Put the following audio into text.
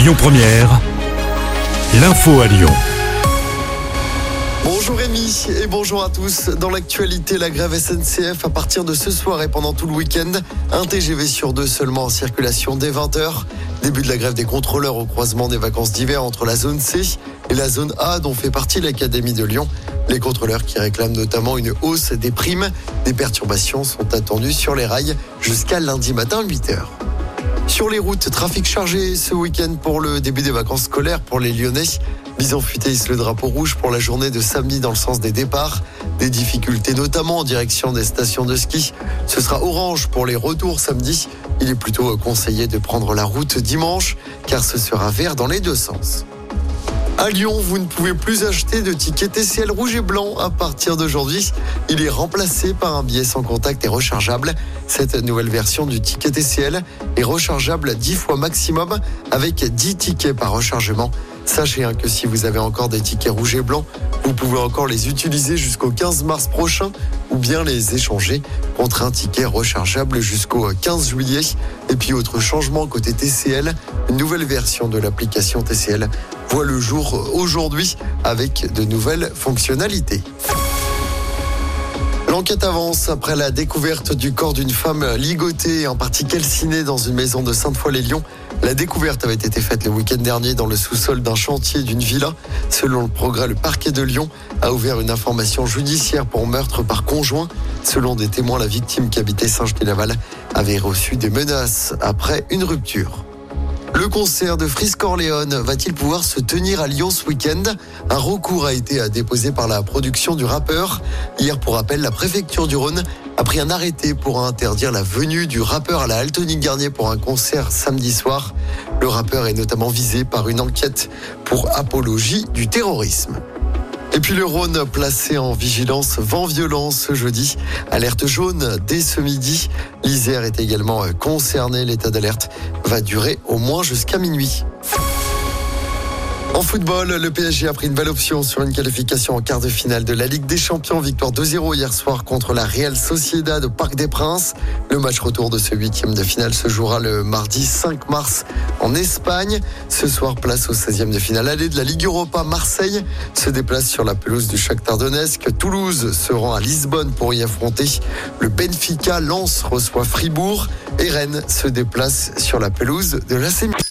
Lyon Première, l'info à Lyon. Bonjour Rémi et bonjour à tous. Dans l'actualité, la grève SNCF à partir de ce soir et pendant tout le week-end. Un TGV sur deux seulement en circulation dès 20h. Début de la grève des contrôleurs au croisement des vacances d'hiver entre la zone C et la zone A dont fait partie l'Académie de Lyon. Les contrôleurs qui réclament notamment une hausse des primes. Des perturbations sont attendues sur les rails jusqu'à lundi matin 8h. Sur les routes, trafic chargé ce week-end pour le début des vacances scolaires pour les Lyonnais. Bison futé le drapeau rouge pour la journée de samedi dans le sens des départs. Des difficultés notamment en direction des stations de ski. Ce sera orange pour les retours samedi. Il est plutôt conseillé de prendre la route dimanche car ce sera vert dans les deux sens. À Lyon, vous ne pouvez plus acheter de tickets TCL rouge et blanc à partir d'aujourd'hui. Il est remplacé par un billet sans contact et rechargeable. Cette nouvelle version du ticket TCL est rechargeable 10 fois maximum avec 10 tickets par rechargement. Sachez hein, que si vous avez encore des tickets rouges et blancs, vous pouvez encore les utiliser jusqu'au 15 mars prochain ou bien les échanger contre un ticket rechargeable jusqu'au 15 juillet. Et puis autre changement côté TCL, une nouvelle version de l'application TCL voit le jour aujourd'hui avec de nouvelles fonctionnalités. L'enquête avance après la découverte du corps d'une femme ligotée, en partie calcinée dans une maison de Sainte-Foy-les-Lyons. La découverte avait été faite le week-end dernier dans le sous-sol d'un chantier d'une villa. Selon le progrès, le parquet de Lyon a ouvert une information judiciaire pour meurtre par conjoint. Selon des témoins, la victime qui habitait Saint-Genis-Laval avait reçu des menaces après une rupture. Le concert de Frisk Orléans va-t-il pouvoir se tenir à Lyon ce week-end? Un recours a été déposé par la production du rappeur. Hier, pour rappel, la préfecture du Rhône a pris un arrêté pour interdire la venue du rappeur à la Altonique Garnier pour un concert samedi soir. Le rappeur est notamment visé par une enquête pour apologie du terrorisme. Et puis le Rhône placé en vigilance vent violent ce jeudi. Alerte jaune dès ce midi. L'Isère est également concerné. L'état d'alerte va durer au moins jusqu'à minuit. En football, le PSG a pris une belle option sur une qualification en quart de finale de la Ligue des Champions. Victoire 2-0 hier soir contre la Real Sociedad au Parc des Princes. Le match retour de ce huitième de finale se jouera le mardi 5 mars en Espagne. Ce soir, place au 16e de finale aller de la Ligue Europa. Marseille se déplace sur la pelouse du Shakhtar Donetsk. Toulouse se rend à Lisbonne pour y affronter le Benfica. Lens reçoit Fribourg et Rennes se déplace sur la pelouse de l'AC